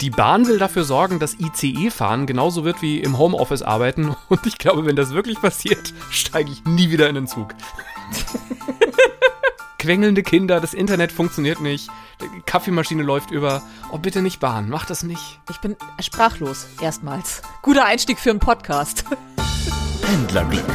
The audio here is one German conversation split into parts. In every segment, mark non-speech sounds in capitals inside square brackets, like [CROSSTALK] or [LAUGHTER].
Die Bahn will dafür sorgen, dass ICE-Fahren genauso wird wie im Homeoffice arbeiten. [LAUGHS] Und ich glaube, wenn das wirklich passiert, [LAUGHS] steige ich nie wieder in den Zug. [LAUGHS] Quengelnde Kinder, das Internet funktioniert nicht, die Kaffeemaschine läuft über. Oh, bitte nicht Bahn, mach das nicht. Ich bin sprachlos, erstmals. Guter Einstieg für einen Podcast. Pendlerglück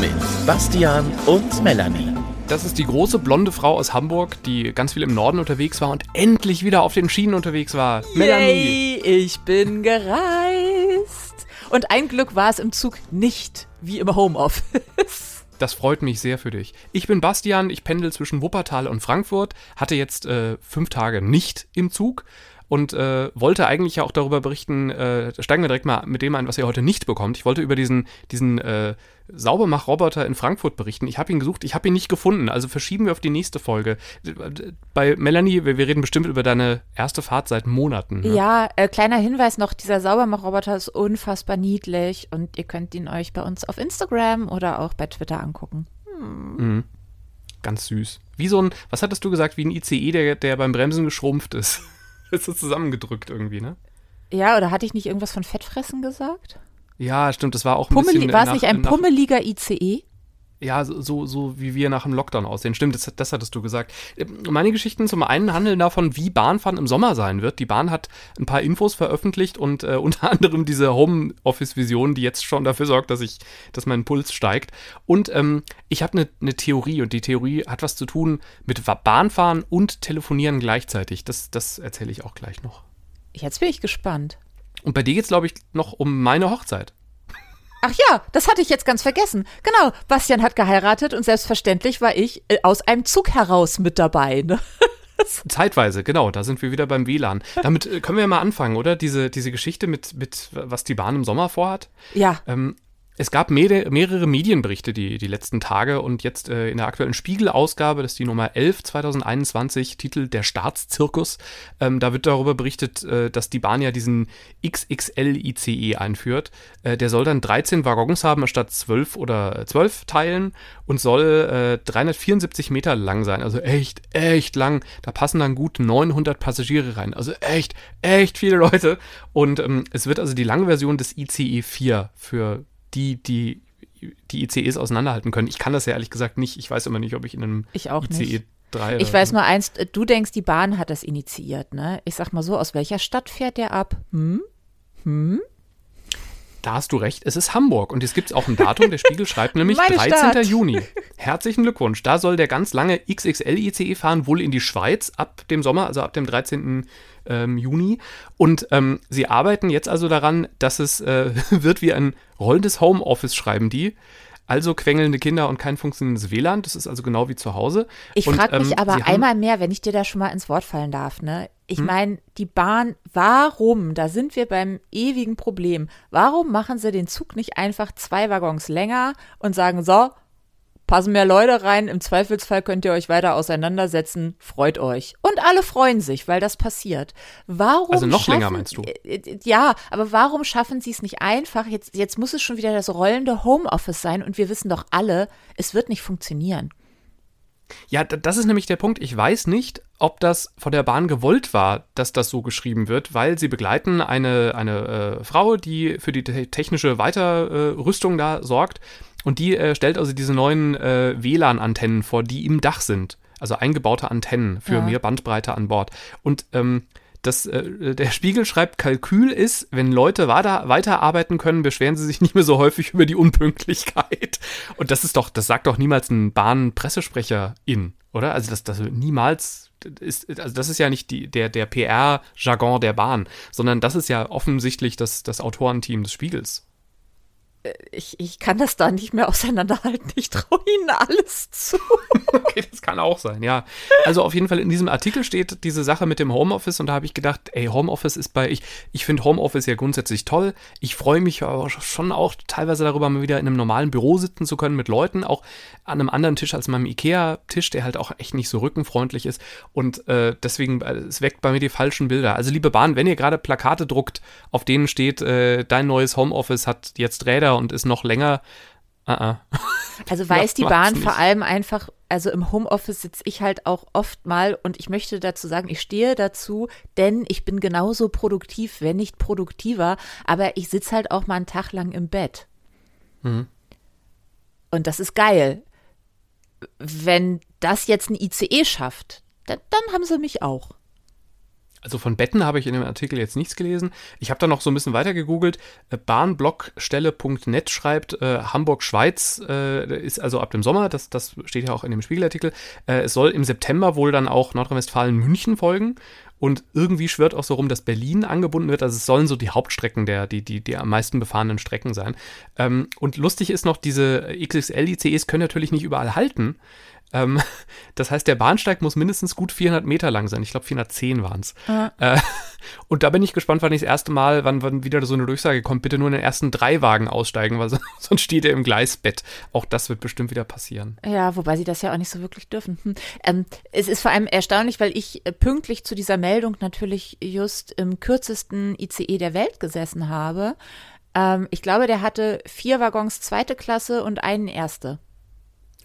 mit Bastian und Melanie. Das ist die große blonde Frau aus Hamburg, die ganz viel im Norden unterwegs war und endlich wieder auf den Schienen unterwegs war. Melanie. Yay, ich bin gereist. Und ein Glück war es im Zug nicht wie im Homeoffice. [LAUGHS] Das freut mich sehr für dich. Ich bin Bastian, ich pendel zwischen Wuppertal und Frankfurt, hatte jetzt äh, fünf Tage nicht im Zug und äh, wollte eigentlich ja auch darüber berichten, äh, steigen wir direkt mal mit dem ein, was ihr heute nicht bekommt. Ich wollte über diesen, diesen äh, Saubermach-Roboter in Frankfurt berichten. Ich habe ihn gesucht, ich habe ihn nicht gefunden, also verschieben wir auf die nächste Folge. Bei Melanie, wir, wir reden bestimmt über deine erste Fahrt seit Monaten. Ne? Ja, äh, kleiner Hinweis noch, dieser Saubermach-Roboter ist unfassbar niedlich und ihr könnt ihn euch bei uns auf Instagram oder auch bei Twitter angucken. Hm. Mhm. Ganz süß. Wie so ein, was hattest du gesagt, wie ein ICE, der, der beim Bremsen geschrumpft ist. Ist so zusammengedrückt irgendwie, ne? Ja, oder hatte ich nicht irgendwas von Fettfressen gesagt? Ja, stimmt, das war auch ein Pummeli bisschen. War es nicht ein pummeliger ICE? Ja, so, so, wie wir nach dem Lockdown aussehen. Stimmt, das, das, hattest du gesagt. Meine Geschichten zum einen handeln davon, wie Bahnfahren im Sommer sein wird. Die Bahn hat ein paar Infos veröffentlicht und äh, [LAUGHS] unter anderem diese Homeoffice-Vision, die jetzt schon dafür sorgt, dass ich, dass mein Puls steigt. Und ähm, ich habe eine ne Theorie und die Theorie hat was zu tun mit Bahnfahren und Telefonieren gleichzeitig. Das, das erzähle ich auch gleich noch. Jetzt bin ich gespannt. Und bei dir geht es, glaube ich, noch um meine Hochzeit. Ach ja, das hatte ich jetzt ganz vergessen. Genau, Bastian hat geheiratet und selbstverständlich war ich äh, aus einem Zug heraus mit dabei. Ne? [LAUGHS] Zeitweise, genau, da sind wir wieder beim WLAN. Damit äh, können wir mal anfangen, oder? Diese, diese Geschichte mit, mit, was die Bahn im Sommer vorhat. Ja. Ähm, es gab mehrere, Medienberichte die, die letzten Tage und jetzt äh, in der aktuellen Spiegel-Ausgabe, das ist die Nummer 11 2021, Titel Der Staatszirkus. Ähm, da wird darüber berichtet, äh, dass die Bahn ja diesen XXL-ICE einführt. Äh, der soll dann 13 Waggons haben statt 12 oder 12 Teilen und soll 374 äh, Meter lang sein. Also echt, echt lang. Da passen dann gut 900 Passagiere rein. Also echt, echt viele Leute. Und ähm, es wird also die lange Version des ICE 4 für die, die die ICEs auseinanderhalten können. Ich kann das ja ehrlich gesagt nicht. Ich weiß immer nicht, ob ich in einem ich auch ICE nicht. 3 Ich weiß nur eins, du denkst, die Bahn hat das initiiert, ne? Ich sag mal so, aus welcher Stadt fährt der ab? Hm? Hm? Da hast du recht, es ist Hamburg und es gibt auch ein Datum, der Spiegel schreibt [LAUGHS] nämlich 13. Stadt. Juni. Herzlichen Glückwunsch. Da soll der ganz lange XXL-ICE fahren, wohl in die Schweiz ab dem Sommer, also ab dem 13 ähm, Juni. Und ähm, sie arbeiten jetzt also daran, dass es äh, [LAUGHS] wird wie ein rollendes Homeoffice, schreiben die. Also quengelnde Kinder und kein funktionierendes WLAN. Das ist also genau wie zu Hause. Ich frage mich ähm, aber einmal mehr, wenn ich dir da schon mal ins Wort fallen darf. Ne? Ich hm? meine, die Bahn, warum, da sind wir beim ewigen Problem, warum machen sie den Zug nicht einfach zwei Waggons länger und sagen, so, passen mehr Leute rein. Im Zweifelsfall könnt ihr euch weiter auseinandersetzen. Freut euch. Und alle freuen sich, weil das passiert. Warum? Also noch länger meinst du? Äh, äh, ja, aber warum schaffen sie es nicht einfach? Jetzt, jetzt muss es schon wieder das rollende Homeoffice sein und wir wissen doch alle, es wird nicht funktionieren. Ja, das ist nämlich der Punkt. Ich weiß nicht, ob das von der Bahn gewollt war, dass das so geschrieben wird, weil sie begleiten eine, eine äh, Frau, die für die technische Weiterrüstung da sorgt. Und die äh, stellt also diese neuen äh, WLAN-Antennen vor, die im Dach sind. Also eingebaute Antennen für ja. mehr Bandbreite an Bord. Und ähm, das, äh, der Spiegel schreibt, Kalkül ist, wenn Leute weiter, weiterarbeiten können, beschweren sie sich nicht mehr so häufig über die Unpünktlichkeit. Und das ist doch, das sagt doch niemals ein Bahn-Pressesprecherin, oder? Also das, das niemals ist, also das ist ja nicht die, der, der PR-Jargon der Bahn, sondern das ist ja offensichtlich das, das Autorenteam des Spiegels. Äh, ich, ich kann das da nicht mehr [LAUGHS] auseinanderhalten. Ich traue ihnen alles zu. [LAUGHS] okay, das kann auch sein, ja. Also auf jeden Fall in diesem Artikel steht diese Sache mit dem Homeoffice und da habe ich gedacht, ey, Homeoffice ist bei, ich, ich finde Homeoffice ja grundsätzlich toll. Ich freue mich aber schon auch teilweise darüber, mal wieder in einem normalen Büro sitzen zu können mit Leuten, auch an einem anderen Tisch als meinem Ikea-Tisch, der halt auch echt nicht so rückenfreundlich ist. Und äh, deswegen, äh, es weckt bei mir die falschen Bilder. Also liebe Bahn, wenn ihr gerade Plakate druckt, auf denen steht, äh, dein neues Homeoffice hat jetzt Räder und ist noch länger. Uh -uh. [LAUGHS] Also weiß die Bahn vor allem einfach, also im Homeoffice sitze ich halt auch oft mal und ich möchte dazu sagen, ich stehe dazu, denn ich bin genauso produktiv, wenn nicht produktiver, aber ich sitze halt auch mal einen Tag lang im Bett. Mhm. Und das ist geil. Wenn das jetzt ein ICE schafft, dann, dann haben sie mich auch. Also von Betten habe ich in dem Artikel jetzt nichts gelesen. Ich habe da noch so ein bisschen weiter gegoogelt. Äh, Bahnblockstelle.net schreibt, äh, Hamburg-Schweiz äh, ist also ab dem Sommer, das, das steht ja auch in dem Spiegelartikel. Äh, es soll im September wohl dann auch Nordrhein-Westfalen-München folgen. Und irgendwie schwört auch so rum, dass Berlin angebunden wird. Also es sollen so die Hauptstrecken der, die, die, die am meisten befahrenen Strecken sein. Ähm, und lustig ist noch, diese XXL-ICEs können natürlich nicht überall halten. Ähm, [LAUGHS] das heißt, der Bahnsteig muss mindestens gut 400 Meter lang sein. Ich glaube, 410 waren es. Ja. Äh, [LAUGHS] und da bin ich gespannt, wann ich das erste Mal, wann, wann wieder so eine Durchsage kommt, bitte nur in den ersten drei Wagen aussteigen, weil [LAUGHS] sonst steht er im Gleisbett. Auch das wird bestimmt wieder passieren. Ja, wobei sie das ja auch nicht so wirklich dürfen. Hm. Ähm, es ist vor allem erstaunlich, weil ich äh, pünktlich zu dieser Meldung natürlich just im kürzesten ICE der Welt gesessen habe. Ähm, ich glaube, der hatte vier Waggons zweite Klasse und einen erste.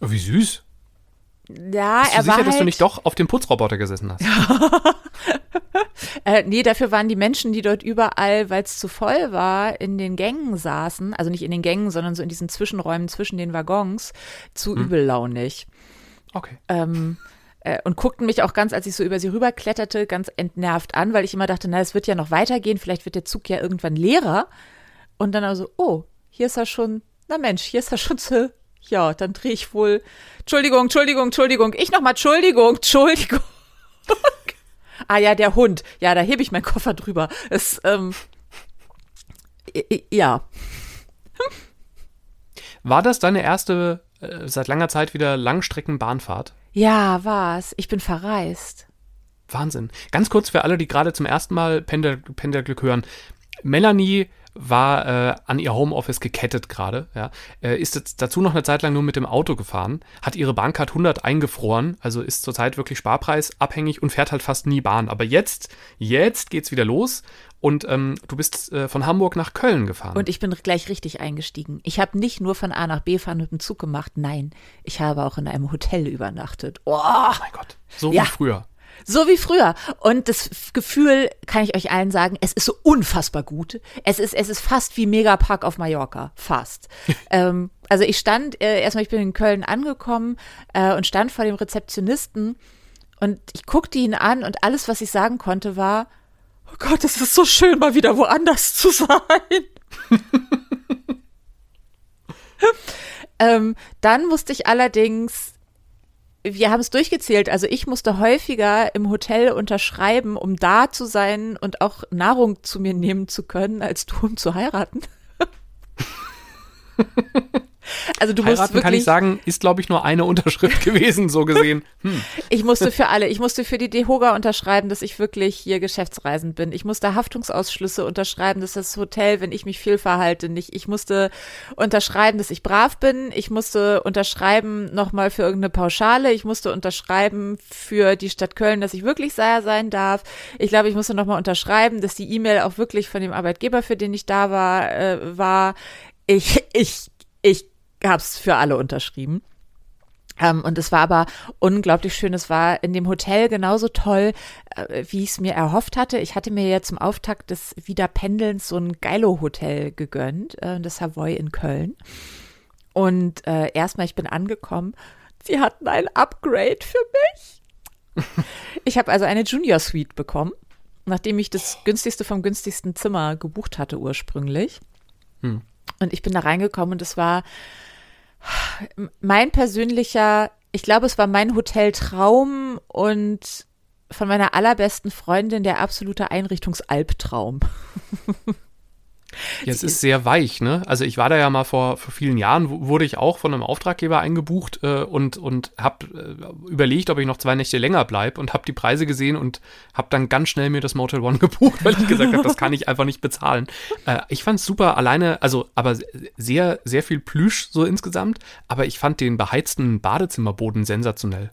Oh, wie süß. Ja, Bist er du war sicher, dass halt, du nicht doch auf dem Putzroboter gesessen hast? [LAUGHS] äh, nee, dafür waren die Menschen, die dort überall, weil es zu voll war, in den Gängen saßen, also nicht in den Gängen, sondern so in diesen Zwischenräumen zwischen den Waggons, zu hm. übellaunig. Okay. Ähm, äh, und guckten mich auch ganz, als ich so über sie rüberkletterte, ganz entnervt an, weil ich immer dachte, na, es wird ja noch weitergehen, vielleicht wird der Zug ja irgendwann leerer. Und dann also, oh, hier ist er schon, na Mensch, hier ist er schon zu ja, dann drehe ich wohl. Entschuldigung, Entschuldigung, Entschuldigung. Ich nochmal, Entschuldigung, Entschuldigung. ah ja, der Hund. Ja, da hebe ich meinen Koffer drüber. Es, ähm, ja. War das deine erste äh, seit langer Zeit wieder Langstreckenbahnfahrt? Ja, war's. Ich bin verreist. Wahnsinn. Ganz kurz für alle, die gerade zum ersten Mal Pendelglück hören. Melanie war äh, an ihr Homeoffice gekettet gerade, ja, äh, ist jetzt dazu noch eine Zeit lang nur mit dem Auto gefahren, hat ihre Bahncard 100 eingefroren, also ist zurzeit wirklich sparpreisabhängig und fährt halt fast nie Bahn. Aber jetzt, jetzt geht's wieder los und ähm, du bist äh, von Hamburg nach Köln gefahren. Und ich bin gleich richtig eingestiegen. Ich habe nicht nur von A nach B fahren mit dem Zug gemacht, nein, ich habe auch in einem Hotel übernachtet. Oh, oh mein Gott, so ja. wie früher. So wie früher. Und das Gefühl kann ich euch allen sagen, es ist so unfassbar gut. Es ist, es ist fast wie Megapark auf Mallorca. Fast. [LAUGHS] ähm, also ich stand, äh, erstmal, ich bin in Köln angekommen äh, und stand vor dem Rezeptionisten und ich guckte ihn an und alles, was ich sagen konnte, war, oh Gott, es ist so schön, mal wieder woanders zu sein. [LAUGHS] [LAUGHS] ähm, dann musste ich allerdings wir haben es durchgezählt. Also ich musste häufiger im Hotel unterschreiben, um da zu sein und auch Nahrung zu mir nehmen zu können, als du, um zu heiraten. [LAUGHS] Also du Heiraten musst wirklich, kann ich sagen, ist glaube ich nur eine Unterschrift [LAUGHS] gewesen, so gesehen. Hm. Ich musste für alle, ich musste für die Dehoga unterschreiben, dass ich wirklich hier geschäftsreisend bin. Ich musste Haftungsausschlüsse unterschreiben, dass das Hotel, wenn ich mich viel verhalte, nicht. Ich musste unterschreiben, dass ich brav bin. Ich musste unterschreiben nochmal für irgendeine Pauschale. Ich musste unterschreiben für die Stadt Köln, dass ich wirklich Seier sein darf. Ich glaube, ich musste nochmal unterschreiben, dass die E-Mail auch wirklich von dem Arbeitgeber, für den ich da war, äh, war. Ich, ich, ich habe es für alle unterschrieben. Ähm, und es war aber unglaublich schön. Es war in dem Hotel genauso toll, äh, wie ich es mir erhofft hatte. Ich hatte mir ja zum Auftakt des Wiederpendelns so ein Geilo-Hotel gegönnt, äh, das Savoy in Köln. Und äh, erstmal, ich bin angekommen. Sie hatten ein Upgrade für mich. [LAUGHS] Ich habe also eine Junior Suite bekommen, nachdem ich das günstigste vom günstigsten Zimmer gebucht hatte ursprünglich. Hm. Und ich bin da reingekommen und es war mein persönlicher, ich glaube, es war mein Hoteltraum und von meiner allerbesten Freundin der absolute Einrichtungsalbtraum. [LAUGHS] Es ist sehr weich, ne? Also ich war da ja mal vor, vor vielen Jahren, wurde ich auch von einem Auftraggeber eingebucht äh, und, und habe äh, überlegt, ob ich noch zwei Nächte länger bleibe und habe die Preise gesehen und habe dann ganz schnell mir das Motel One [LAUGHS] gebucht, weil ich gesagt habe, das kann ich einfach nicht bezahlen. Äh, ich fand es super alleine, also aber sehr, sehr viel Plüsch so insgesamt, aber ich fand den beheizten Badezimmerboden sensationell.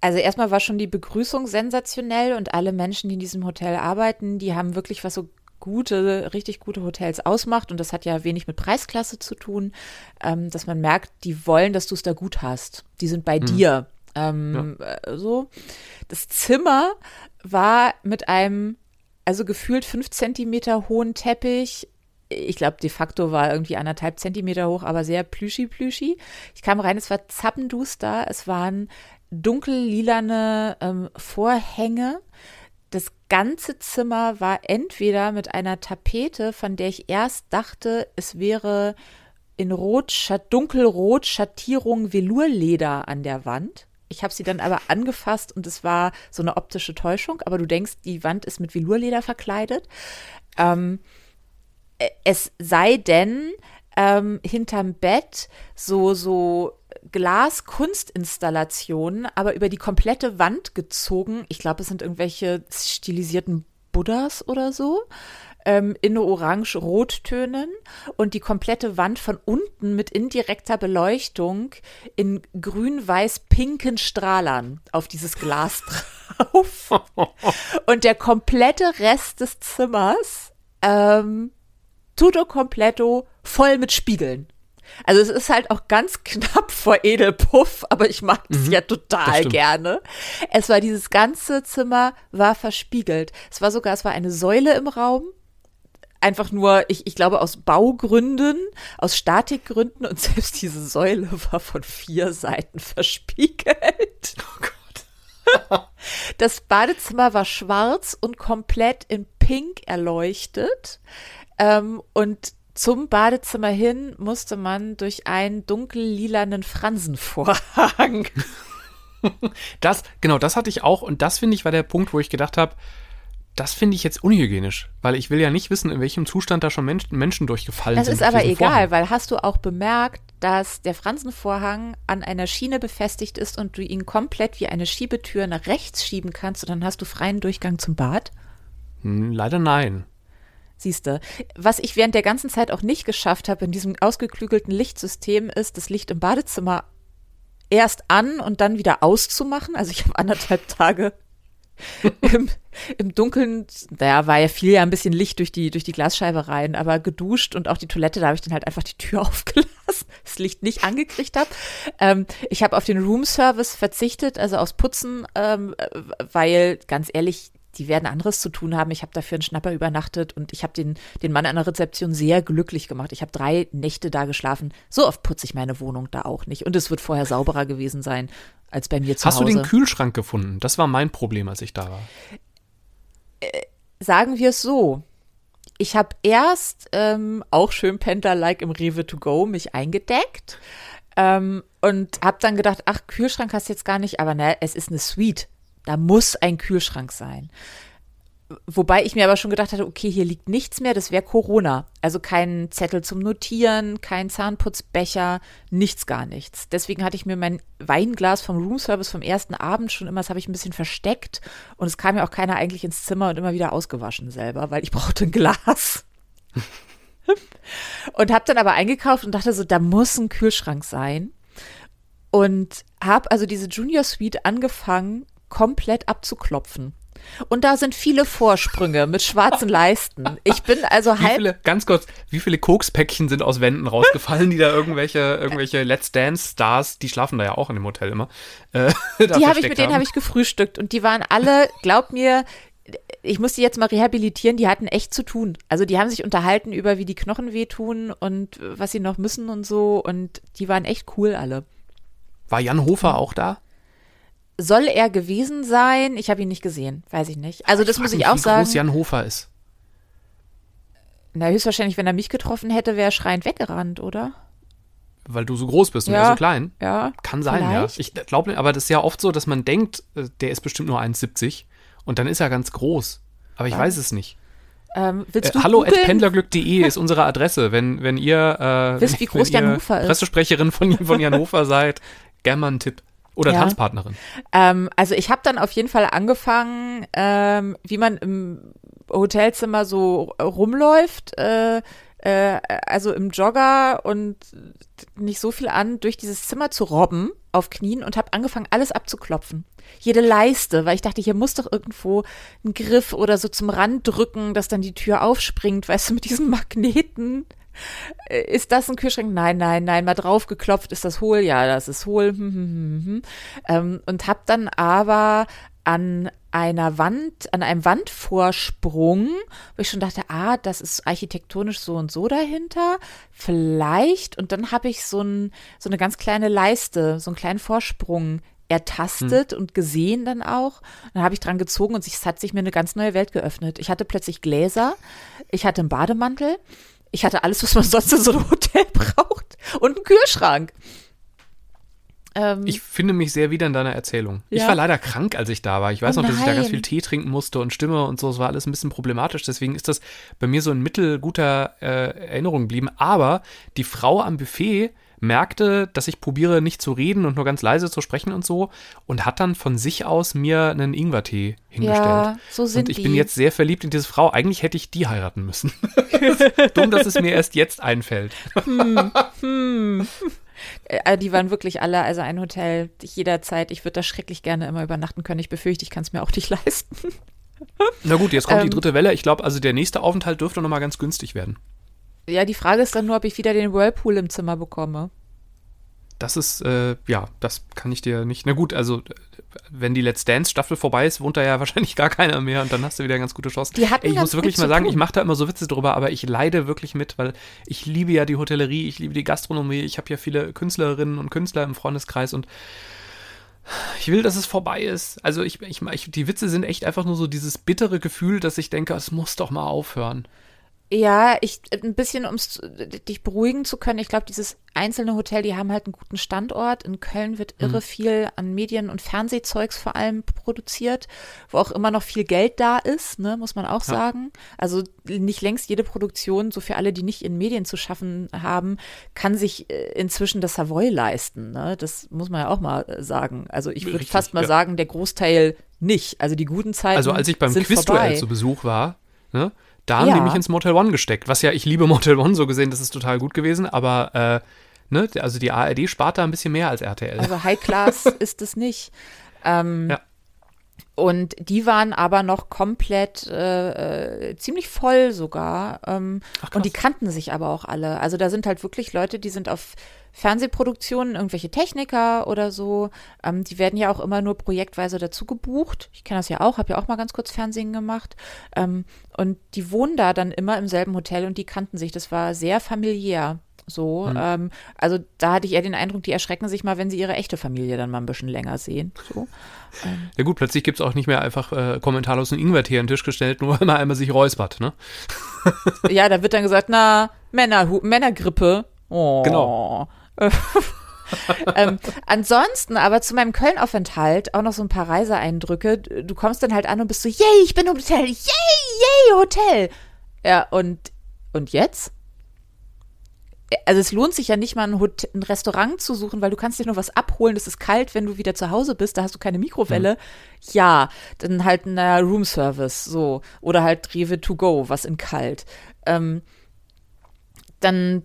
Also erstmal war schon die Begrüßung sensationell und alle Menschen, die in diesem Hotel arbeiten, die haben wirklich was so gute, richtig gute Hotels ausmacht, und das hat ja wenig mit Preisklasse zu tun, ähm, dass man merkt, die wollen, dass du es da gut hast. Die sind bei mhm. dir. Ähm, ja. Äh, so. Das Zimmer war mit einem, also gefühlt fünf Zentimeter hohen Teppich ich glaube, de facto war irgendwie anderthalb Zentimeter hoch, aber sehr plüschi-plüschi. Ich kam rein, es war zappenduster, es waren dunkellilane ähm, Vorhänge. Das ganze Zimmer war entweder mit einer Tapete, von der ich erst dachte, es wäre in rot, dunkelrot Schattierung Velurleder an der Wand. Ich habe sie dann aber angefasst und es war so eine optische Täuschung, aber du denkst, die Wand ist mit Velurleder verkleidet. Ähm, es sei denn, ähm, hinterm Bett so, so Glas-Kunstinstallationen, aber über die komplette Wand gezogen. Ich glaube, es sind irgendwelche stilisierten Buddhas oder so. Ähm, in Orange-Rottönen und die komplette Wand von unten mit indirekter Beleuchtung in grün-weiß-pinken Strahlern auf dieses Glas [LAUGHS] drauf. und der komplette Rest des Zimmers ähm, tutto completo voll mit Spiegeln. Also es ist halt auch ganz [LAUGHS] knapp vor Edelpuff, aber ich mag es mhm, ja total gerne. Es war dieses ganze Zimmer war verspiegelt. Es war sogar, es war eine Säule im Raum. Einfach nur, ich, ich glaube, aus Baugründen, aus Statikgründen und [LAUGHS] selbst diese Säule war von vier Seiten verspiegelt. [LAUGHS] Oh Gott. das Badezimmer war schwarz und komplett in Pink erleuchtet. Ähm, und zum Badezimmer hin musste man durch einen dunkellilanen Fransenvorhang. [LAUGHS] Das, genau, das hatte ich auch und das finde ich war der Punkt, wo ich gedacht habe, das finde ich jetzt unhygienisch, weil ich will ja nicht wissen, in welchem Zustand da schon Menschen, Menschen durchgefallen das sind. Das ist aber egal, Vorhang. weil hast du auch bemerkt, dass der Fransenvorhang an einer Schiene befestigt ist und du ihn komplett wie eine Schiebetür nach rechts schieben kannst und dann hast du freien Durchgang zum Bad? Hm, leider nein. Siehste, was ich während der ganzen Zeit auch nicht geschafft habe in diesem ausgeklügelten Lichtsystem ist, das Licht im Badezimmer erst an und dann wieder auszumachen. Also ich [LAUGHS] habe anderthalb Tage [LAUGHS] im, im Dunkeln, da war ja viel ja ein bisschen Licht durch die, durch die Glasscheibe rein, aber geduscht und auch die Toilette, da habe ich dann halt einfach die Tür [LAUGHS] aufgelassen, das Licht nicht angekriegt habe. Ähm, ich habe auf den Roomservice verzichtet, also aufs Putzen, ähm, weil ganz ehrlich, die werden anderes zu tun haben. Ich habe dafür einen Schnapper übernachtet und ich habe den, den Mann an der Rezeption sehr glücklich gemacht. Ich habe drei Nächte da geschlafen. So oft putze ich meine Wohnung da auch nicht. Und es wird vorher sauberer gewesen sein als bei mir zu Hast Hause. Hast du den Kühlschrank gefunden? Das war mein Problem, als ich da war. Äh, sagen wir es so. Ich habe erst ähm, auch schön Pendler-like im Rewe to go mich eingedeckt ähm, und habe dann gedacht, ach, Kühlschrank hast du jetzt gar nicht, aber ne, es ist eine Suite. Da muss ein Kühlschrank sein. Wobei ich mir aber schon gedacht hatte, okay, hier liegt nichts mehr, das wäre Corona. Also kein Zettel zum Notieren, kein Zahnputzbecher, nichts, gar nichts. Deswegen hatte ich mir mein Weinglas vom Roomservice vom ersten Abend schon immer, das habe ich ein bisschen versteckt und es kam ja auch keiner eigentlich ins Zimmer und immer wieder ausgewaschen selber, weil ich [LAUGHS] brauchte ein Glas. [LAUGHS] und habe dann aber eingekauft und dachte so, da muss ein Kühlschrank sein. Und habe also diese Junior Suite angefangen komplett abzuklopfen. Und da sind viele Vorsprünge mit schwarzen Leisten. Ich bin also halb. Wie viele, ganz kurz, wie viele Kokspäckchen sind aus Wänden rausgefallen, die da irgendwelche, irgendwelche Let's Dance-Stars, die schlafen da ja auch in dem Hotel immer. Äh, [LAUGHS] die habe ich, mit denen habe ich gefrühstückt und die waren alle, glaub mir, ich muss die jetzt mal rehabilitieren, die hatten echt zu tun. Also die haben sich unterhalten über, wie die Knochen wehtun und was sie noch müssen und so und die waren echt cool alle. War Jan Hofer auch da? Soll er gewesen sein? Ich habe ihn nicht gesehen, weiß ich nicht. Also das muss ich auch sagen. Wie groß Jan Hofer ist. Na, höchstwahrscheinlich, wenn er mich getroffen hätte, wäre er schreiend weggerannt, oder? Weil du so groß bist und ja, er so klein. Ja. Kann sein, vielleicht. ja. Ich glaube, aber das ist ja oft so, dass man denkt, äh, der ist bestimmt nur 1,70 und dann ist er ganz groß. Aber ich ja. weiß es nicht. Ähm, willst du äh, hallo at pendlerglück.de [LAUGHS] ist unsere Adresse. Wenn, wenn ihr, äh, Wisst, wie groß Jan Hofer ist. Pressesprecherin von, von Jan Hofer seid, gerne mal einen Tipp. Oder ja. Tanzpartnerin. Ähm, also ich habe dann auf jeden Fall angefangen, ähm, wie man im Hotelzimmer so rumläuft, äh, äh, also im Jogger und nicht so viel an, durch dieses Zimmer zu robben auf Knien und habe angefangen, alles abzuklopfen. jede Leiste, weil ich dachte, hier muss doch irgendwo ein Griff oder so zum Rand drücken, dass dann die Tür aufspringt, weißt du, mit diesen Magneten. Äh, ist das ein Kühlschrank? Nein, nein, nein, mal drauf geklopft, ist das hohl? Ja, das ist hohl. Hm, hm, hm, hm. Ähm, und hab dann aber an einer Wand, an einem Wandvorsprung, wo ich schon dachte, ah, das ist architektonisch so und so dahinter, vielleicht. Und dann habe ich so, ein, so eine ganz kleine Leiste, so einen kleinen Vorsprung ertastet hm. und gesehen dann auch. Dann habe ich dran gezogen und es hat sich mir eine ganz neue Welt geöffnet. Ich hatte plötzlich Gläser, ich hatte einen Bademantel, ich hatte alles, was man [LAUGHS] sonst in so einem Hotel braucht und einen Kühlschrank. Ähm, ich finde mich sehr wieder in deiner Erzählung. Ja. Ich war leider krank, als ich da war. Ich weiß oh noch, dass ich da ganz viel Tee trinken musste und Stimme und so. Es war alles ein bisschen problematisch. Deswegen ist das bei mir so in mittelguter äh, Erinnerung geblieben. Aber die Frau am Buffet merkte, dass ich probiere, nicht zu reden und nur ganz leise zu sprechen und so und hat dann von sich aus mir einen Ingwertee hingestellt. Ja, so sind und ich die. bin jetzt sehr verliebt in diese Frau. Eigentlich hätte ich die heiraten müssen. [LAUGHS] Dumm, dass es mir erst jetzt einfällt. Hm, hm. Äh, die waren wirklich alle, also ein Hotel, jederzeit, ich würde da schrecklich gerne immer übernachten können. Ich befürchte, ich kann es mir auch nicht [LAUGHS] leisten. Na gut, jetzt kommt ähm, die dritte Welle. Ich glaube, also der nächste Aufenthalt dürfte nochmal ganz günstig werden. Ja, die Frage ist dann nur, ob ich wieder den Whirlpool im Zimmer bekomme. Das ist, äh, ja, das kann ich dir nicht. Na gut, also wenn die Let's Dance Staffel vorbei ist, wohnt da ja [LAUGHS] wahrscheinlich gar keiner mehr und dann hast du wieder ganz gute Chance. Die hatten ich muss wirklich mal sagen, ich mache da immer so Witze drüber, aber ich leide wirklich mit, weil ich liebe ja die Hotellerie, ich liebe die Gastronomie, ich habe ja viele Künstlerinnen und Künstler im Freundeskreis und ich will, dass es vorbei ist. Also ich, ich, ich, die Witze sind echt einfach nur so dieses bittere Gefühl, dass ich denke, es muss doch mal aufhören. Ja, ich ein bisschen, um dich beruhigen zu können. Ich glaube, dieses einzelne Hotel, die haben halt einen guten Standort. In Köln wird irre mhm. viel an Medien- und Fernsehzeugs vor allem produziert, wo auch immer noch viel Geld da ist, ne, muss man auch ja. sagen. Also nicht längst jede Produktion, so für alle, die nicht in Medien zu schaffen haben, kann sich äh, inzwischen das Savoy leisten. Ne? Das muss man ja auch mal äh, sagen. Also ich würde fast mal ja. sagen, der Großteil nicht. Also die guten Zeiten. Also als ich beim Quizduell zu Besuch war, ne? Da haben ja. die mich ins Motel One gesteckt. Was ja, ich liebe Motel One so gesehen, das ist total gut gewesen, aber äh, ne, also die ARD spart da ein bisschen mehr als RTL. Also High Class [LAUGHS] ist es nicht. Ähm, ja. Und die waren aber noch komplett äh, äh, ziemlich voll sogar. Ähm, Ach, und die kannten sich aber auch alle. Also da sind halt wirklich Leute, die sind auf Fernsehproduktionen, irgendwelche Techniker oder so. Ähm, die werden ja auch immer nur projektweise dazu gebucht. Ich kenne das ja auch, habe ja auch mal ganz kurz Fernsehen gemacht. Ähm, und die wohnen da dann immer im selben Hotel und die kannten sich. Das war sehr familiär. So, mhm. ähm, also da hatte ich eher den Eindruck, die erschrecken sich mal, wenn sie ihre echte Familie dann mal ein bisschen länger sehen. So. Ähm. Ja gut, plötzlich gibt es auch nicht mehr einfach äh, kommentarlos einen Ingwertee an den Tisch gestellt, nur [LAUGHS] weil man einmal sich räuspert, ne? ja, da wird dann gesagt, na, Männer, Männergrippe. Oh. Genau. [LAUGHS] ähm, ansonsten aber zu meinem Köln-Aufenthalt auch noch so ein paar Reiseeindrücke. Du kommst dann halt an und bist so, yay, ich bin im Hotel, yay, yay, Hotel. Ja, und, und jetzt? also es lohnt sich ja nicht mal ein, Hotel, ein, Restaurant zu suchen, weil du kannst dir nur was abholen, es ist kalt, wenn du wieder zu Hause bist, da hast du keine Mikrowelle. Mhm. Ja, dann halt ein Roomservice, so. Oder halt Rewe to go, was in kalt. Ähm, dann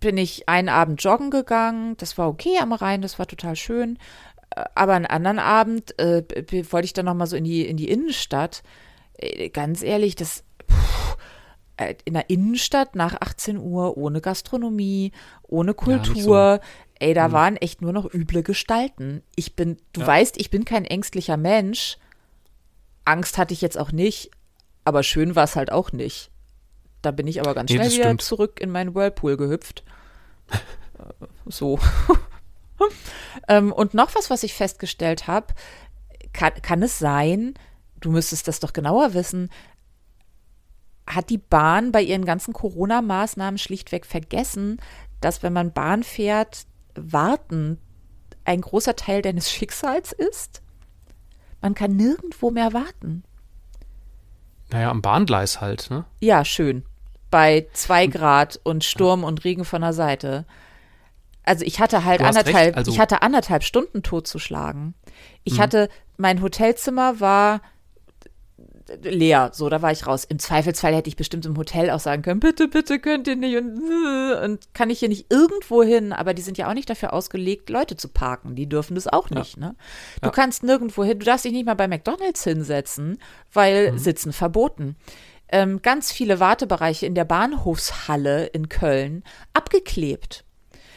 bin ich einen Abend joggen gegangen, das war okay am Rhein, das war total schön. Äh, aber einen anderen Abend äh, wollte ich dann noch mal so in die, in die Innenstadt. Äh, ganz ehrlich, das äh, in der Innenstadt nach 18 Uhr ohne Gastronomie, ohne Kultur. Ja, so. Ey, da hm. waren echt nur noch üble Gestalten. Ich bin, du ja. weißt, ich bin kein ängstlicher Mensch. Angst hatte ich jetzt auch nicht, aber schön war es halt auch nicht. Da bin ich aber ganz nee, schnell wieder stimmt. zurück in meinen Whirlpool gehüpft. Äh, so. [LAUGHS] ähm, und noch was, was ich festgestellt habe, kann, kann es sein, du müsstest das doch genauer wissen, hat die Bahn bei ihren ganzen Corona-Maßnahmen schlichtweg vergessen, dass wenn man Bahn fährt, warten ein großer Teil deines [LAUGHS] Schicksals ist? Man kann nirgendwo mehr warten. Naja, am Bahngleis halt, ne? Ja, schön. Bei zwei Grad und Sturm und Regen von der Seite. Also ich hatte halt anderthalb, also ich hatte anderthalb Stunden totzuschlagen. Ich mhm. hatte, mein Hotelzimmer war leer. So, da war ich raus. Im Zweifelsfall hätte ich bestimmt im Hotel auch sagen können, bitte, bitte könnt ihr nicht und, und kann ich hier nicht irgendwo hin. Aber die sind ja auch nicht dafür ausgelegt, Leute zu parken. Die dürfen das auch nicht. Ja. Ne? Du ja. kannst nirgendwo hin. Du darfst dich nicht mal bei McDonalds hinsetzen, weil mhm. Sitzen verboten. Ähm, ganz viele Wartebereiche in der Bahnhofshalle in Köln abgeklebt.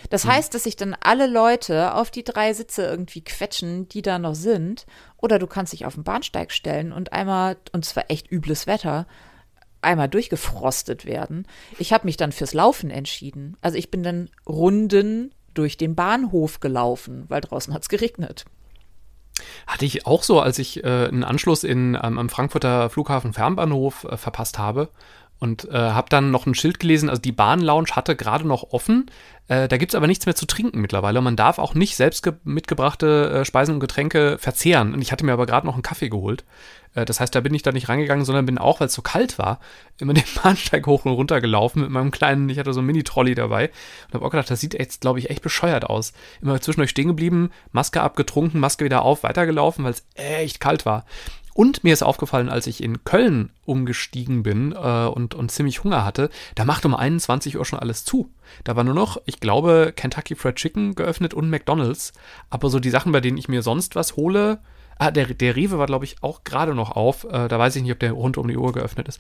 Das mhm. heißt, dass sich dann alle Leute auf die drei Sitze irgendwie quetschen, die da noch sind. Oder du kannst dich auf den Bahnsteig stellen und einmal, und zwar echt übles Wetter, einmal durchgefrostet werden. Ich habe mich dann fürs Laufen entschieden. Also ich bin dann Runden durch den Bahnhof gelaufen, weil draußen hat es geregnet. Hatte ich auch so, als ich äh, einen Anschluss in, ähm, am Frankfurter Flughafen Fernbahnhof äh, verpasst habe und äh, habe dann noch ein Schild gelesen, also die Bahnlounge hatte gerade noch offen, äh, da gibt es aber nichts mehr zu trinken mittlerweile. Man darf auch nicht selbst mitgebrachte äh, Speisen und Getränke verzehren. Und ich hatte mir aber gerade noch einen Kaffee geholt. Äh, das heißt, da bin ich da nicht reingegangen, sondern bin auch, weil es so kalt war, immer den [LAUGHS] Bahnsteig hoch und runter gelaufen mit meinem kleinen, ich hatte so einen Mini-Trolley dabei und habe auch gedacht, das sieht jetzt, glaube ich, echt bescheuert aus. Immer zwischendurch stehen geblieben, Maske abgetrunken, Maske wieder auf, weitergelaufen, weil es echt kalt war. Und mir ist aufgefallen, als ich in Köln umgestiegen bin äh, und, und ziemlich Hunger hatte, da macht um 21 Uhr schon alles zu. Da war nur noch, ich glaube, Kentucky Fried Chicken geöffnet und McDonald's. Aber so die Sachen, bei denen ich mir sonst was hole, Ah, der, der Rewe war, glaube ich, auch gerade noch auf. Äh, da weiß ich nicht, ob der rund um die Uhr geöffnet ist.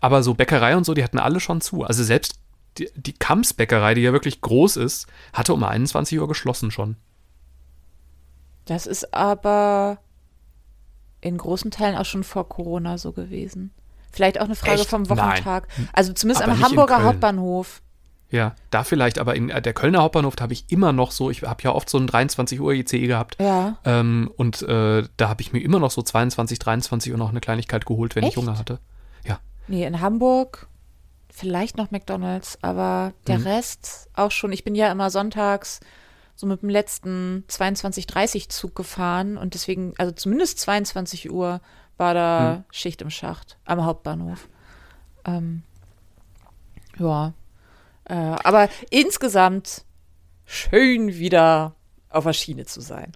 Aber so Bäckerei und so, die hatten alle schon zu. Also selbst die, die Kamps Bäckerei, die ja wirklich groß ist, hatte um 21 Uhr geschlossen schon. Das ist aber in großen Teilen auch schon vor Corona so gewesen. Vielleicht auch eine Frage Echt? vom Wochentag. Nein. Also zumindest aber am Hamburger Hauptbahnhof. Ja, da vielleicht, aber in äh, der Kölner Hauptbahnhof habe ich immer noch so, ich habe ja oft so einen 23 Uhr ICE gehabt. Ja. Ähm, und äh, da habe ich mir immer noch so 22, 23 Uhr noch eine Kleinigkeit geholt, wenn Echt? ich Hunger hatte. Ja. Nee, in Hamburg vielleicht noch McDonalds, aber der mhm. Rest auch schon. Ich bin ja immer sonntags so mit dem letzten 22.30 Zug gefahren und deswegen, also zumindest 22 Uhr war da hm. Schicht im Schacht am Hauptbahnhof. Ähm, ja. Äh, aber insgesamt schön wieder auf der Schiene zu sein.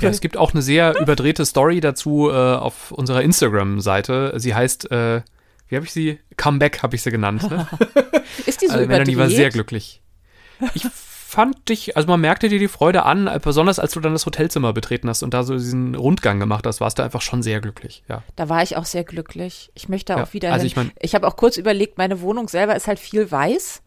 Ja, es gibt auch eine sehr [LAUGHS] überdrehte Story dazu äh, auf unserer Instagram-Seite. Sie heißt, äh, wie habe ich sie? Comeback habe ich sie genannt. Ne? [LAUGHS] Ist die so also, überdreht? Melanie war sehr glücklich. Ich fand dich, also man merkte dir die Freude an, besonders als du dann das Hotelzimmer betreten hast und da so diesen Rundgang gemacht hast, warst du einfach schon sehr glücklich, ja. Da war ich auch sehr glücklich. Ich möchte ja, auch wieder also hin. Ich, mein, ich habe auch kurz überlegt, meine Wohnung selber ist halt viel weiß.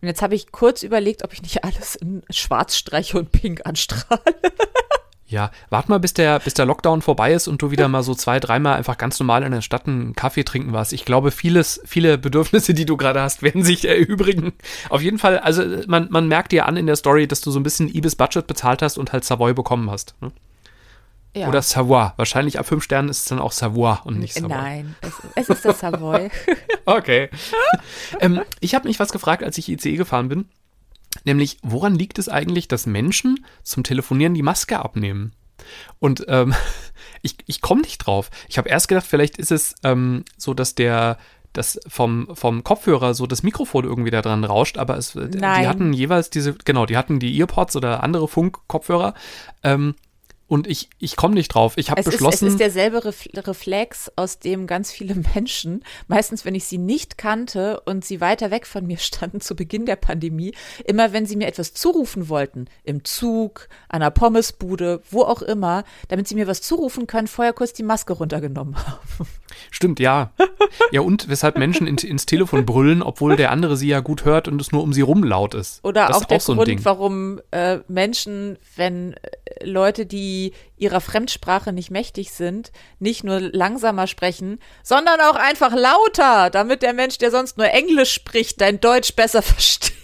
Und jetzt habe ich kurz überlegt, ob ich nicht alles in schwarz streiche und pink anstrahle. [LAUGHS] Ja, warte mal, bis der, bis der Lockdown vorbei ist und du wieder mal so zwei, dreimal einfach ganz normal in der Stadt einen Kaffee trinken warst. Ich glaube, vieles, viele Bedürfnisse, die du gerade hast, werden sich erübrigen. Auf jeden Fall, also man, man merkt dir an in der Story, dass du so ein bisschen Ibis Budget bezahlt hast und halt Savoy bekommen hast. Ne? Ja. Oder Savoy. Wahrscheinlich ab fünf Sternen ist es dann auch Savoy und nicht Savoy. Nein, es, es ist der Savoy. [LAUGHS] okay. [LAUGHS] ähm, ich habe mich was gefragt, als ich ICE gefahren bin. Nämlich, woran liegt es eigentlich, dass Menschen zum Telefonieren die Maske abnehmen? Und ähm, [LAUGHS] ich, ich komme nicht drauf. Ich habe erst gedacht, vielleicht ist es ähm, so, dass der dass vom, vom Kopfhörer so das Mikrofon irgendwie da dran rauscht, aber es, Nein. die hatten jeweils diese, genau, die hatten die Earpods oder andere Funkkopfhörer ähm, und ich, ich komme nicht drauf. Ich habe beschlossen. Ist, es ist derselbe Reflex, aus dem ganz viele [LAUGHS] Menschen, meistens wenn ich sie nicht kannte und sie weiter weg von mir [LAUGHS] standen zu Beginn der Pandemie, immer wenn sie mir etwas zurufen wollten, im Zug, an einer Pommesbude, wo auch immer, damit sie mir was zurufen können, vorher kurz die Maske runtergenommen [LAUGHS] haben. Stimmt, ja. Ja, und weshalb Menschen in, ins Telefon brüllen, obwohl der andere sie ja gut hört und es nur um sie rum laut ist. Oder das auch der auch so Grund, Ding. warum äh, Menschen, wenn äh, Leute, die die ihrer Fremdsprache nicht mächtig sind, nicht nur langsamer sprechen, sondern auch einfach lauter, damit der Mensch, der sonst nur Englisch spricht, dein Deutsch besser [LAUGHS] versteht.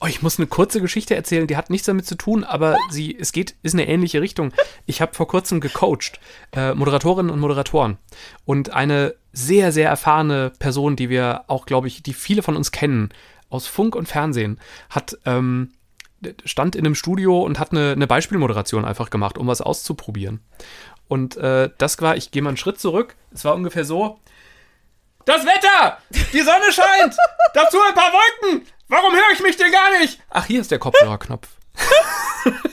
Oh, ich muss eine kurze Geschichte erzählen, die hat nichts damit zu tun, aber sie, es geht, ist eine ähnliche Richtung. Ich habe vor kurzem gecoacht, äh, Moderatorinnen und Moderatoren. Und eine sehr, sehr erfahrene Person, die wir auch, glaube ich, die viele von uns kennen, aus Funk und Fernsehen, hat ähm, stand in einem Studio und hat eine, eine Beispielmoderation einfach gemacht, um was auszuprobieren. Und äh, das war, ich gehe mal einen Schritt zurück, es war ungefähr so, das Wetter! Die Sonne scheint! [LAUGHS] Dazu ein paar Wolken! Warum höre ich mich denn gar nicht? Ach, hier ist der Kopfhörerknopf. [LAUGHS]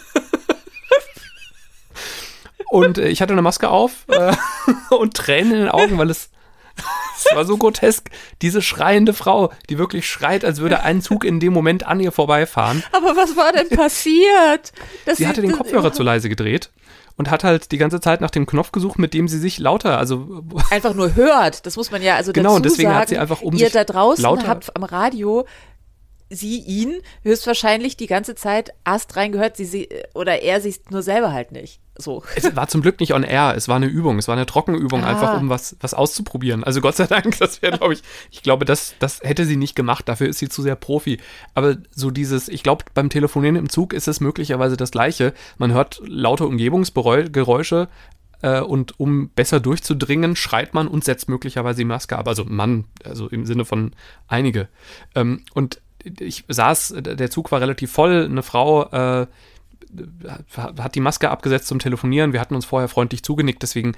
Und äh, ich hatte eine Maske auf äh, [LAUGHS] und Tränen in den Augen, weil es, es war so grotesk. Diese schreiende Frau, die wirklich schreit, als würde ein Zug in dem Moment an ihr vorbeifahren. Aber was war denn passiert? Das sie hatte den Kopfhörer zu leise gedreht und hat halt die ganze Zeit nach dem Knopf gesucht, mit dem sie sich lauter, also einfach nur hört. Das muss man ja also genau. Dazu und deswegen sagen, hat sie einfach um ihr sich da draußen lauter habt am Radio sie ihn höchstwahrscheinlich die ganze Zeit Ast reingehört, sie, sie oder er sie nur selber halt nicht. So. Es war zum Glück nicht on air, es war eine Übung, es war eine Trockenübung, ah. einfach um was, was auszuprobieren. Also Gott sei Dank, [LAUGHS] das wäre, glaube ich, ich glaube, das, das hätte sie nicht gemacht, dafür ist sie zu sehr Profi. Aber so dieses, ich glaube, beim Telefonieren im Zug ist es möglicherweise das Gleiche. Man hört laute Umgebungsgeräusche, äh, und um besser durchzudringen, schreit man und setzt möglicherweise die Maske ab. Also Mann, also im Sinne von einige. Ähm, und ich saß, der Zug war relativ voll, eine Frau äh, hat die Maske abgesetzt zum Telefonieren, wir hatten uns vorher freundlich zugenickt, deswegen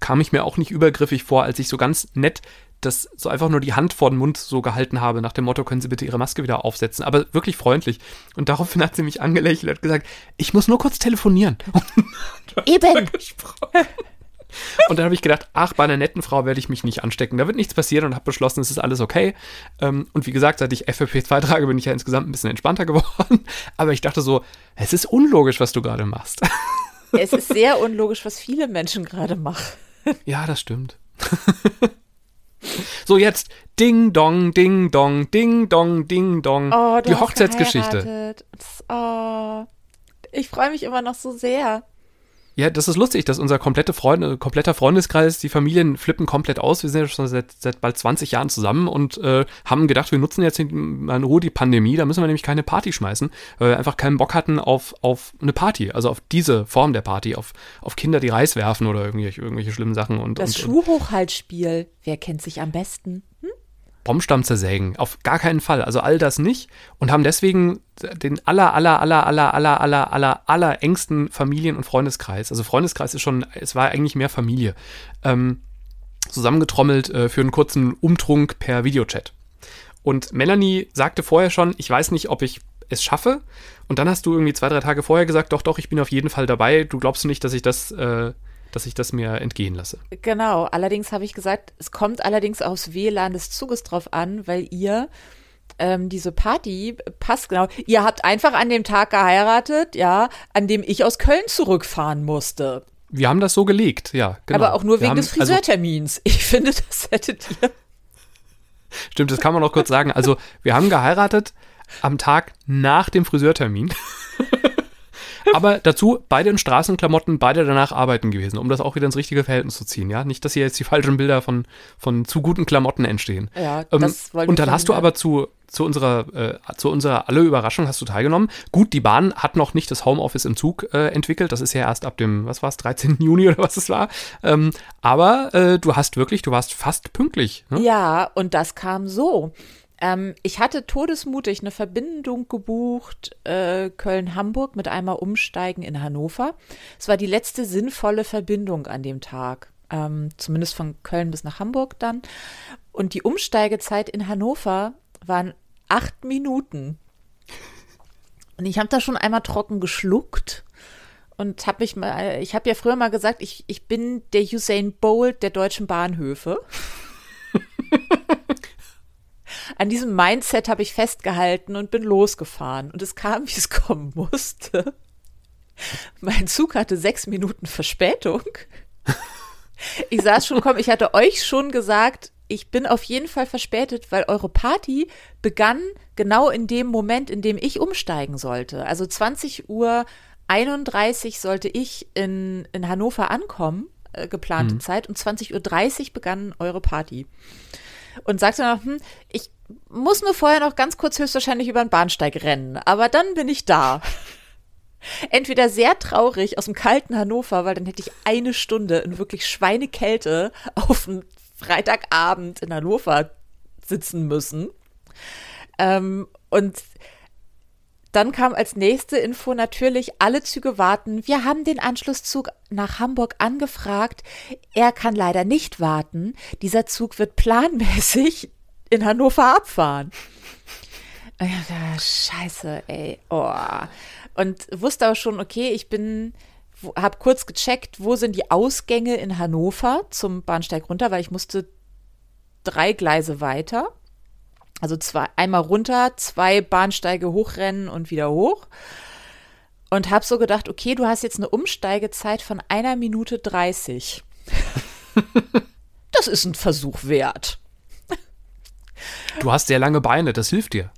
kam ich mir auch nicht übergriffig vor, als ich so ganz nett das so einfach nur die Hand vor den Mund so gehalten habe, nach dem Motto, können Sie bitte Ihre Maske wieder aufsetzen, aber wirklich freundlich. Und daraufhin hat sie mich angelächelt und gesagt, ich muss nur kurz telefonieren. [LAUGHS] Eben. Und dann habe ich gedacht, ach, bei einer netten Frau werde ich mich nicht anstecken. Da wird nichts passieren und habe beschlossen, es ist alles okay. Ähm, und wie gesagt, seit ich FFP2 trage, bin ich ja insgesamt ein bisschen entspannter [LAUGHS] geworden. Aber ich dachte so, es ist unlogisch, was du gerade machst. [LAUGHS] Es ist sehr unlogisch, was viele Menschen gerade machen. Ja, das stimmt. [LAUGHS] So, jetzt Ding Dong, Ding Dong, Ding Dong, Ding Dong. Oh, die Hochzeitsgeschichte. Oh, ich freue mich immer noch so sehr. Ja, das ist lustig, dass unser komplette Freund, kompletter Freundeskreis, die Familien flippen komplett aus. Wir sind ja schon seit, seit bald 20 Jahren zusammen und äh, haben gedacht, wir nutzen jetzt mal in Ruhe die Pandemie, da müssen wir nämlich keine Party schmeißen, weil wir einfach keinen Bock hatten auf, auf eine Party, also auf diese Form der Party, auf, auf Kinder, die Reis werfen oder irgendwelche, irgendwelche schlimmen Sachen. Und, das und, Schuhhochhaltspiel, wer kennt sich am besten? Hm? Baumstamm zersägen. Auf gar keinen Fall. Also all das nicht. Und haben deswegen den aller, aller, aller, aller, aller, aller, aller, aller engsten Familien- und Freundeskreis. Also Freundeskreis ist schon, es war eigentlich mehr Familie. Ähm, zusammengetrommelt äh, für einen kurzen Umtrunk per Videochat. Und Melanie sagte vorher schon, ich weiß nicht, ob ich es schaffe. Und dann hast du irgendwie zwei, drei Tage vorher gesagt, doch, doch, ich bin auf jeden Fall dabei. Du glaubst nicht, dass ich das äh, dass ich das mir entgehen lasse. Genau, allerdings habe ich gesagt, es kommt allerdings aufs WLAN des Zuges drauf an, weil ihr ähm, diese Party passt genau. Ihr habt einfach an dem Tag geheiratet, ja, an dem ich aus Köln zurückfahren musste. Wir haben das so gelegt, ja. Genau. Aber auch nur wegen haben, des also Friseurtermins. Also, [LAUGHS] ich finde, das hättet ihr. [LAUGHS] Stimmt, das kann man noch kurz sagen. Also, wir haben geheiratet am Tag nach dem Friseurtermin. [LAUGHS] [LAUGHS] Aber dazu beide in Straßenklamotten, beide danach arbeiten gewesen, um das auch wieder ins richtige Verhältnis zu ziehen. Ja, nicht, dass hier jetzt die falschen Bilder von, von zu guten Klamotten entstehen. Ja, ähm, das Und dann hast du aber zu, zu unserer, äh, zu unserer alle Überraschung hast du teilgenommen. Gut, die Bahn hat noch nicht das Homeoffice im Zug äh, entwickelt. Das ist ja erst ab dem, was war es, 13. Juni oder was es war. Ähm, aber äh, du hast wirklich, du warst fast pünktlich. Ne? Ja, und das kam so. Ähm, ich hatte todesmutig eine Verbindung gebucht, äh, Köln-Hamburg mit einmal umsteigen in Hannover. Es war die letzte sinnvolle Verbindung an dem Tag, ähm, zumindest von Köln bis nach Hamburg dann. Und die Umsteigezeit in Hannover waren acht Minuten. Und ich habe da schon einmal trocken geschluckt und habe mich mal, ich habe ja früher mal gesagt, ich, ich bin der Usain Bolt der deutschen Bahnhöfe. An diesem Mindset habe ich festgehalten und bin losgefahren. Und es kam, wie es kommen musste. Mein Zug hatte sechs Minuten Verspätung. Ich saß schon, komm, ich hatte euch schon gesagt, ich bin auf jeden Fall verspätet, weil eure Party begann genau in dem Moment, in dem ich umsteigen sollte. Also 20 Uhr 31 sollte ich in, in Hannover ankommen, äh, geplante mhm. Zeit, und 20.30 Uhr begann eure Party und sagte noch, hm, ich muss nur vorher noch ganz kurz höchstwahrscheinlich über den Bahnsteig rennen, aber dann bin ich da. [LAUGHS] Entweder sehr traurig aus dem kalten Hannover, weil dann hätte ich eine Stunde in wirklich Schweinekälte auf einem Freitagabend in Hannover sitzen müssen. Ähm, und dann kam als nächste Info natürlich, alle Züge warten. Wir haben den Anschlusszug nach Hamburg angefragt. Er kann leider nicht warten. Dieser Zug wird planmäßig in Hannover abfahren. Scheiße, ey. Oh. Und wusste auch schon, okay, ich bin habe kurz gecheckt, wo sind die Ausgänge in Hannover zum Bahnsteig runter, weil ich musste drei Gleise weiter. Also zwei, einmal runter, zwei Bahnsteige hochrennen und wieder hoch. Und habe so gedacht, okay, du hast jetzt eine Umsteigezeit von einer Minute 30. [LAUGHS] das ist ein Versuch wert. Du hast sehr lange Beine, das hilft dir.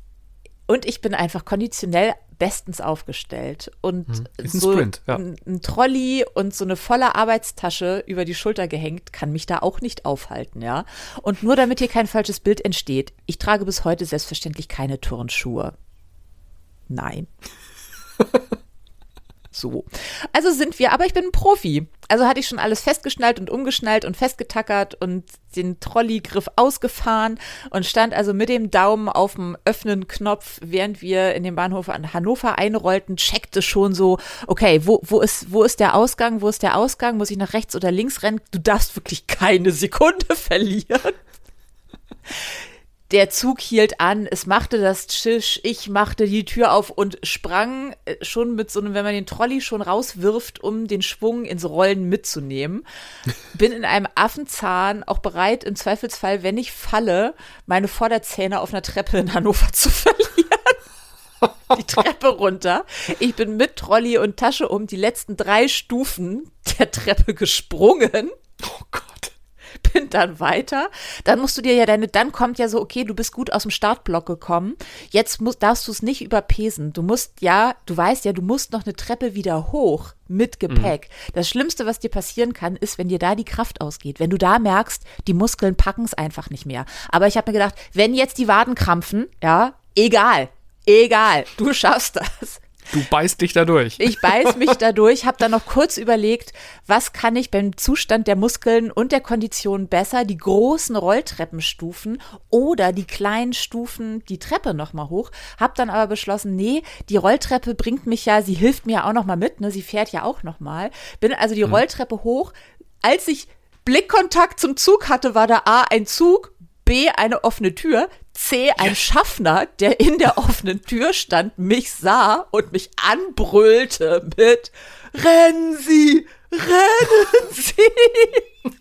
Und ich bin einfach konditionell bestens aufgestellt. Und hm. Ist ein so Sprint, ja. ein Trolley und so eine volle Arbeitstasche über die Schulter gehängt, kann mich da auch nicht aufhalten, ja. Und nur damit hier kein falsches Bild entsteht, ich trage bis heute selbstverständlich keine Turnschuhe. Nein. [LAUGHS] So. Also sind wir, aber ich bin ein Profi. Also hatte ich schon alles festgeschnallt und umgeschnallt und festgetackert und den Trolleygriff ausgefahren und stand also mit dem Daumen auf dem Öffnen-Knopf, während wir in den Bahnhof an Hannover einrollten, checkte schon so, okay, wo, wo, ist, wo ist der Ausgang, wo ist der Ausgang, muss ich nach rechts oder links rennen? Du darfst wirklich keine Sekunde [LAUGHS] verlieren der Zug hielt an, es machte das Tisch, ich machte die Tür auf und sprang äh, schon mit so einem, wenn man den Trolley schon rauswirft, um den Schwung ins Rollen mitzunehmen. [LAUGHS] Bin in einem Affenzahn auch bereit, im Zweifelsfall, wenn ich falle, meine Vorderzähne auf einer Treppe in Hannover zu [LAUGHS] verlieren. Die Treppe runter. Ich bin mit Trolley und Tasche um die letzten drei Stufen der Treppe gesprungen. Oh Gott bin dann weiter. Dann musst du dir ja deine, dann kommt ja so, okay, du bist gut aus dem Startblock gekommen. Jetzt musst, darfst du es nicht überpesen. Du musst ja, du weißt ja, du musst noch eine Treppe wieder hoch mit Gepäck. Mhm. Das Schlimmste, was dir passieren kann, ist, wenn dir da die Kraft ausgeht. Wenn du da merkst, die Muskeln packen es einfach nicht mehr. Aber ich habe mir gedacht, wenn jetzt die Waden krampfen, ja, egal. Egal, du schaffst das. Du beißt dich da durch. Ich beiß mich da durch, habe dann noch kurz überlegt, was kann ich beim Zustand der Muskeln und der Kondition besser, die großen Rolltreppenstufen oder die kleinen Stufen, die Treppe nochmal hoch. Hab dann aber beschlossen, nee, die Rolltreppe bringt mich ja, sie hilft mir auch nochmal mit, ne, sie fährt ja auch nochmal. Bin also die mhm. Rolltreppe hoch. Als ich Blickkontakt zum Zug hatte, war da A ein Zug, B eine offene Tür, C ein Schaffner, der in der offenen Tür stand, mich sah und mich anbrüllte mit Rennen Sie, rennen Sie.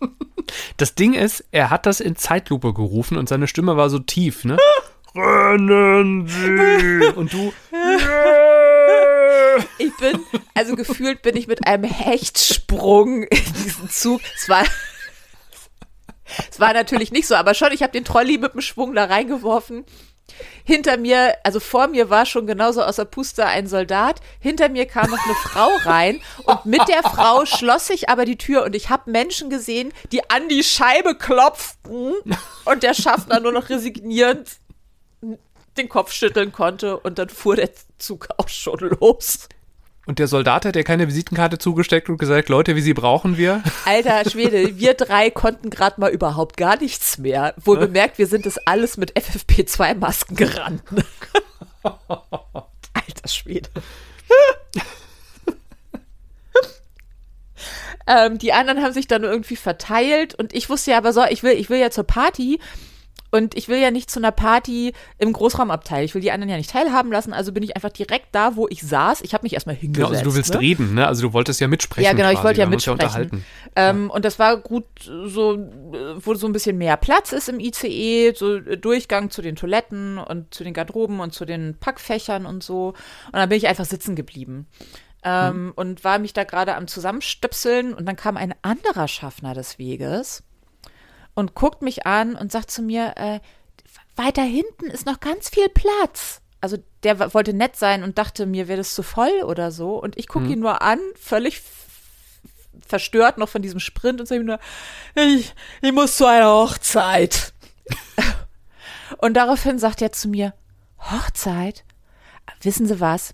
Das Ding ist, er hat das in Zeitlupe gerufen und seine Stimme war so tief, ne? [LAUGHS] rennen Sie! Und du. ich bin, also gefühlt bin ich mit einem Hechtsprung in diesen Zug. Es war es war natürlich nicht so, aber schon, ich habe den Trolley mit dem Schwung da reingeworfen. Hinter mir, also vor mir war schon genauso außer Puste ein Soldat. Hinter mir kam noch eine Frau rein und mit der Frau schloss sich aber die Tür und ich habe Menschen gesehen, die an die Scheibe klopften und der Schaffner nur noch resignierend den Kopf schütteln konnte und dann fuhr der Zug auch schon los. Und der Soldat hat ja keine Visitenkarte zugesteckt und gesagt, Leute, wie sie brauchen wir? Alter Schwede, wir drei konnten gerade mal überhaupt gar nichts mehr. Wohl bemerkt, wir sind das alles mit FFP2-Masken gerannt. [LAUGHS] Alter Schwede. ähm, die anderen haben sich dann irgendwie verteilt und ich wusste ja aber so, ich will, ich will ja zur Party und ich will ja nicht zu einer Party im Großraumabteil. Ich will die anderen ja nicht teilhaben lassen. Also bin ich einfach direkt da, wo ich saß. Ich habe mich erstmal hingesetzt. Genau, also du willst ne? reden, ne? Also du wolltest ja mitsprechen. Ja, genau, ich wollte ja mitsprechen. Ja ähm, ja. Und das war gut, so, wo so ein bisschen mehr Platz ist im ICE, so Durchgang zu den Toiletten und zu den Garderoben und zu den Packfächern und so. Und dann bin ich einfach sitzen geblieben. Ähm, hm. Und war mich da gerade am Zusammenstöpseln und dann kam ein anderer Schaffner des Weges und guckt mich an und sagt zu mir, äh, weiter hinten ist noch ganz viel Platz. Also der wollte nett sein und dachte, mir wäre das zu voll oder so. Und ich gucke hm. ihn nur an, völlig verstört noch von diesem Sprint und sage ihm nur, ich, ich muss zu einer Hochzeit. [LAUGHS] und daraufhin sagt er zu mir, Hochzeit? Wissen Sie was?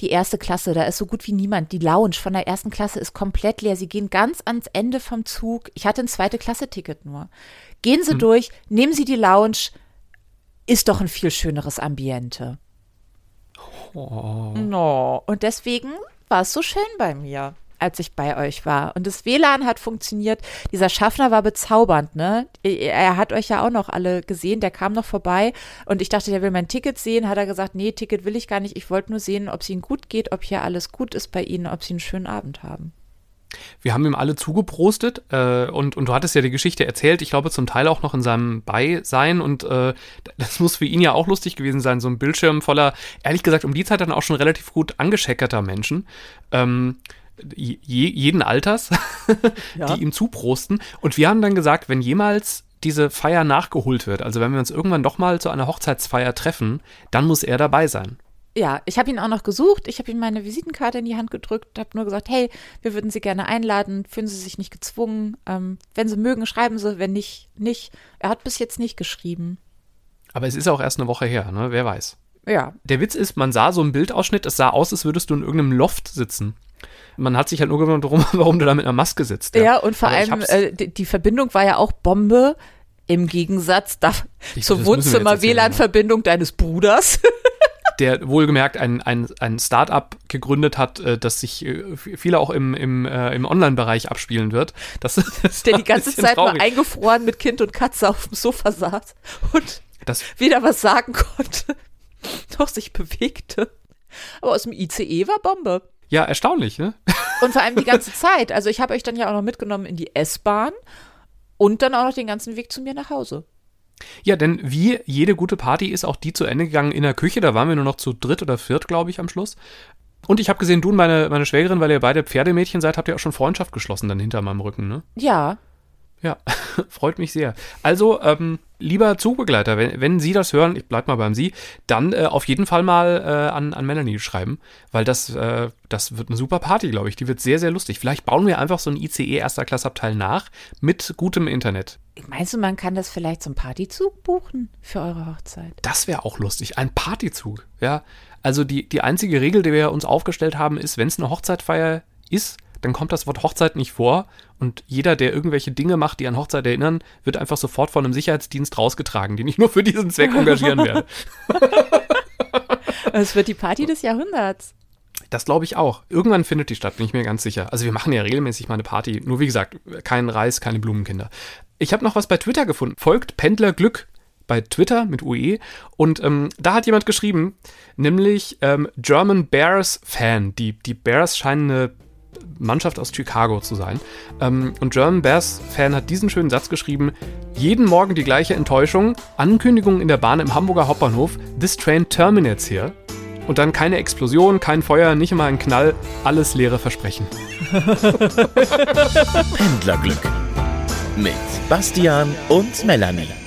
Die erste Klasse, da ist so gut wie niemand. Die Lounge von der ersten Klasse ist komplett leer. Sie gehen ganz ans Ende vom Zug. Ich hatte ein zweite Klasse-Ticket nur. Gehen Sie hm. durch, nehmen Sie die Lounge. Ist doch ein viel schöneres Ambiente. Oh. No. Und deswegen war es so schön bei mir als ich bei euch war. Und das WLAN hat funktioniert. Dieser Schaffner war bezaubernd, ne? Er hat euch ja auch noch alle gesehen, der kam noch vorbei und ich dachte, der will mein Ticket sehen. Hat er gesagt, nee, Ticket will ich gar nicht. Ich wollte nur sehen, ob es Ihnen gut geht, ob hier alles gut ist bei Ihnen, ob Sie einen schönen Abend haben. Wir haben ihm alle zugeprostet äh, und, und du hattest ja die Geschichte erzählt, ich glaube zum Teil auch noch in seinem Beisein und äh, das muss für ihn ja auch lustig gewesen sein, so ein Bildschirm voller, ehrlich gesagt, um die Zeit dann auch schon relativ gut angescheckerter Menschen. Ähm, je, jeden Alters, [LAUGHS] ja. die ihm zuprosten. Und wir haben dann gesagt, wenn jemals diese Feier nachgeholt wird, also wenn wir uns irgendwann doch mal zu einer Hochzeitsfeier treffen, dann muss er dabei sein. Ja, ich habe ihn auch noch gesucht. Ich habe ihm meine Visitenkarte in die Hand gedrückt, habe nur gesagt, hey, wir würden Sie gerne einladen, fühlen Sie sich nicht gezwungen. Ähm, wenn Sie mögen, schreiben Sie, wenn nicht, nicht. Er hat bis jetzt nicht geschrieben. Aber es ist auch erst eine Woche her, ne? Wer weiß. Ja. Der Witz ist, man sah so einen Bildausschnitt, es sah aus, als würdest du in irgendeinem Loft sitzen. Man hat sich halt nur gewundert, warum, [LAUGHS] warum du da mit einer Maske sitzt. Ja, ja und vor allem, äh, die, die Verbindung war ja auch Bombe. Im Gegensatz da, ich, zur Wohnzimmer-WLAN-Verbindung ja. deines Bruders. [LAUGHS] der wohlgemerkt ein, ein, ein Start-up gegründet hat, äh, das sich äh, viele auch im, im, äh, im Online-Bereich abspielen wird. Das, [LAUGHS] das der die ganze Zeit traurig. nur eingefroren mit Kind und Katze auf dem Sofa saß und das, weder was sagen konnte, [LAUGHS] noch sich bewegte. Aber aus dem ICE war Bombe. Ja, erstaunlich, ne? Und vor allem die ganze [LAUGHS] Zeit. Also ich habe euch dann ja auch noch mitgenommen in die S-Bahn und dann auch noch den ganzen Weg zu mir nach Hause. Ja, denn wie jede gute Party ist auch die zu Ende gegangen in der Küche. Da waren wir nur noch zu dritt oder viert, glaube ich, am Schluss. Und ich habe gesehen, du und meine, meine Schwägerin, weil ihr beide Pferdemädchen seid, habt ihr auch schon Freundschaft geschlossen dann hinter meinem Rücken, ne? Ja. Ja, [LAUGHS] freut mich sehr. Also, ähm, lieber Zugbegleiter, wenn, wenn Sie das hören, ich bleib mal beim Sie, dann äh, auf jeden Fall mal äh, an, an Melanie schreiben, weil das, äh, das wird eine super Party, glaube ich. Die wird sehr, sehr lustig. Vielleicht bauen wir einfach so ein ICE erster Klassabteil nach mit gutem Internet. Meinst du, man kann das vielleicht zum Partyzug buchen für eure Hochzeit? Das wäre auch lustig. Ein Partyzug, ja. Also die, die einzige Regel, die wir uns aufgestellt haben, ist, wenn es eine Hochzeitfeier ist, dann kommt das Wort Hochzeit nicht vor und jeder, der irgendwelche Dinge macht, die an Hochzeit erinnern, wird einfach sofort von einem Sicherheitsdienst rausgetragen, die nicht nur für diesen Zweck [LAUGHS] engagieren werden. [LAUGHS] Es wird die Party des Jahrhunderts. Das glaube ich auch. Irgendwann findet die statt, bin ich mir ganz sicher. Also wir machen ja regelmäßig mal eine Party. Nur wie gesagt, kein Reis, keine Blumenkinder. Ich habe noch was bei Twitter gefunden. Folgt Pendler Glück bei Twitter mit UE. Und ähm, da hat jemand geschrieben, nämlich ähm, German Bears Fan. Die, die Bears scheinen eine Mannschaft aus Chicago zu sein. Ähm, und German Bears-Fan hat diesen schönen Satz geschrieben: Jeden Morgen die gleiche Enttäuschung, Ankündigung in der Bahn im Hamburger Hauptbahnhof, This train terminates here. Und dann keine Explosion, kein Feuer, nicht einmal ein Knall, alles leere Versprechen. [LAUGHS] Pendlerglück mit Bastian und Melanie.